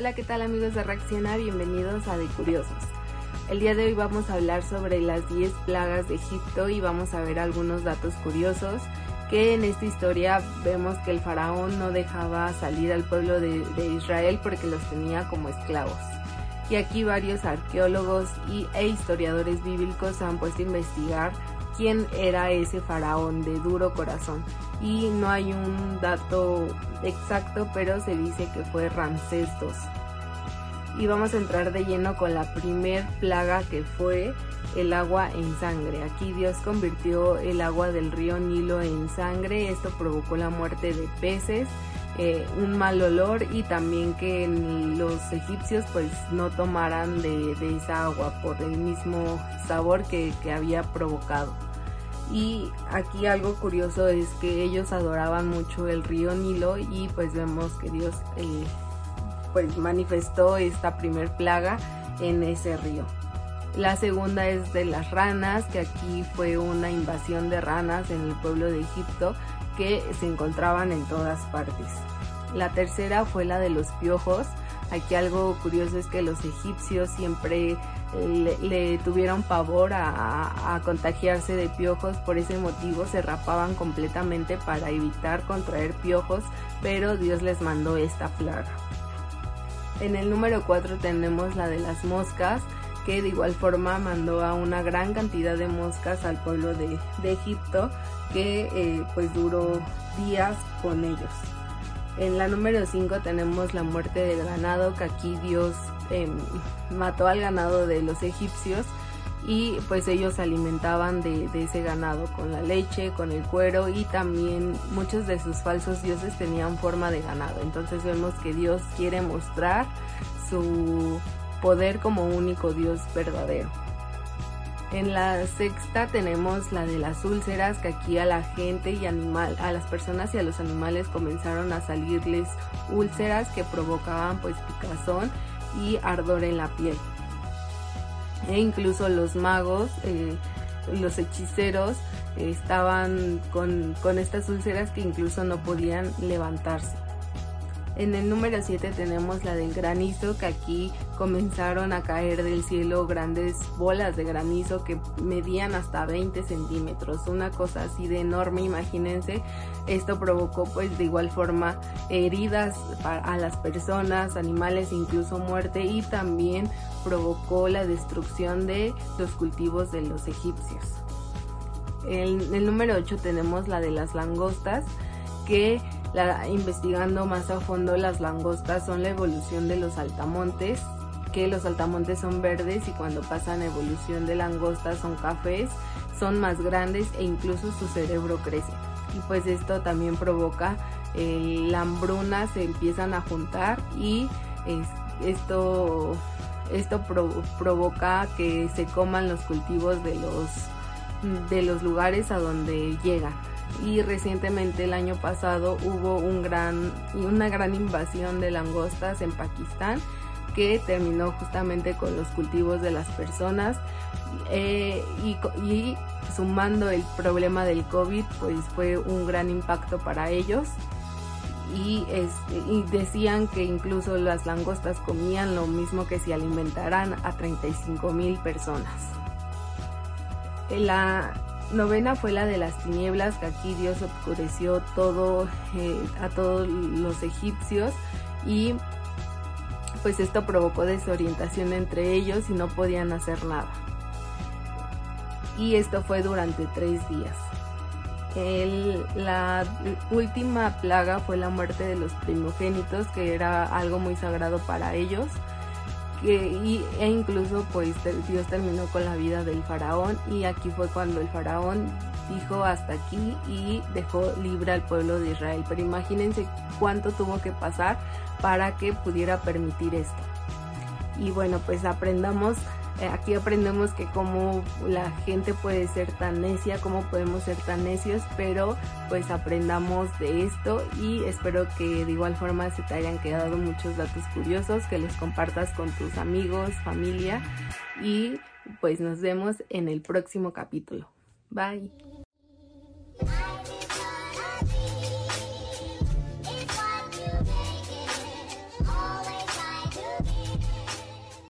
Hola, ¿qué tal amigos de Reacciona? Bienvenidos a De Curiosos. El día de hoy vamos a hablar sobre las 10 plagas de Egipto y vamos a ver algunos datos curiosos que en esta historia vemos que el faraón no dejaba salir al pueblo de, Israel porque los tenía como esclavos. Y aquí varios arqueólogos y, e historiadores bíblicos han puesto a investigar quién era ese faraón de duro corazón. Y no hay un dato exacto, pero se dice que fue Ramsés II. Y vamos a entrar de lleno con la primer plaga que fue el agua en sangre. Aquí Dios convirtió el agua del río Nilo en sangre. Esto provocó la muerte de peces, eh, un mal olor y también que los egipcios pues no tomaran de, esa agua por el mismo sabor que había provocado. Y aquí algo curioso es que ellos adoraban mucho el río Nilo y pues vemos que Dios eh, pues manifestó esta primer plaga en ese río. La segunda es de las ranas, que aquí fue una invasión de ranas en el pueblo de Egipto que se encontraban en todas partes. La tercera fue la de los piojos. Aquí algo curioso es que los egipcios siempre le, tuvieron pavor a, contagiarse de piojos, por ese motivo se rapaban completamente para evitar contraer piojos, pero Dios les mandó esta plaga. En el número 4 tenemos la de las moscas, que de igual forma mandó a una gran cantidad de moscas al pueblo de, Egipto, que eh, pues duró días con ellos. En la número 5 tenemos la muerte del ganado, que aquí Dios em, mató al ganado de los egipcios y pues ellos se alimentaban de, ese ganado con la leche, con el cuero y también muchos de sus falsos dioses tenían forma de ganado. Entonces vemos que Dios quiere mostrar su poder como único Dios verdadero. En la sexta tenemos la de las úlceras, que aquí a la gente y animal, a las personas y a los animales comenzaron a salirles úlceras que provocaban pues picazón y ardor en la piel. E incluso los magos, eh, los hechiceros, estaban con, con estas úlceras que incluso no podían levantarse. En el número 7 tenemos la del granizo, que aquí comenzaron a caer del cielo grandes bolas de granizo que medían hasta 20 centímetros, una cosa así de enorme, imagínense. Esto provocó pues de igual forma heridas a las personas, animales, incluso muerte y también provocó la destrucción de los cultivos de los egipcios. En el número 8 tenemos la de las langostas que investigando más a fondo las langostas son la evolución de los altamontes, que los altamontes son verdes y cuando pasan evolución de langostas son cafés, son más grandes e incluso su cerebro crece. Y pues esto también provoca eh, la hambruna, se empiezan a juntar y esto, esto provoca que se coman los cultivos de los, de los lugares a donde llegan y recientemente el año pasado hubo un gran, una gran invasión de langostas en Pakistán que terminó justamente con los cultivos de las personas eh, y, sumando el problema del COVID pues fue un gran impacto para ellos y, decían que incluso las langostas comían lo mismo que si alimentaran a 35 mil personas. La, novena fue la de las tinieblas, que aquí Dios oscureció todo eh, a todos los egipcios y pues esto provocó desorientación entre ellos y no podían hacer nada. Y esto fue durante tres días. la última plaga fue la muerte de los primogénitos, que era algo muy sagrado para ellos y, e incluso pues Dios terminó con la vida del faraón y aquí fue cuando el faraón dijo hasta aquí y dejó libre al pueblo de Israel. Pero imagínense cuánto tuvo que pasar para que pudiera permitir esto. Y bueno, pues aprendamos aquí aprendemos que cómo la gente puede ser tan necia, cómo podemos ser tan necios, pero pues aprendamos de esto y espero que de igual forma se te hayan quedado muchos datos curiosos, que los compartas con tus amigos, familia y pues nos vemos en el próximo capítulo. Bye.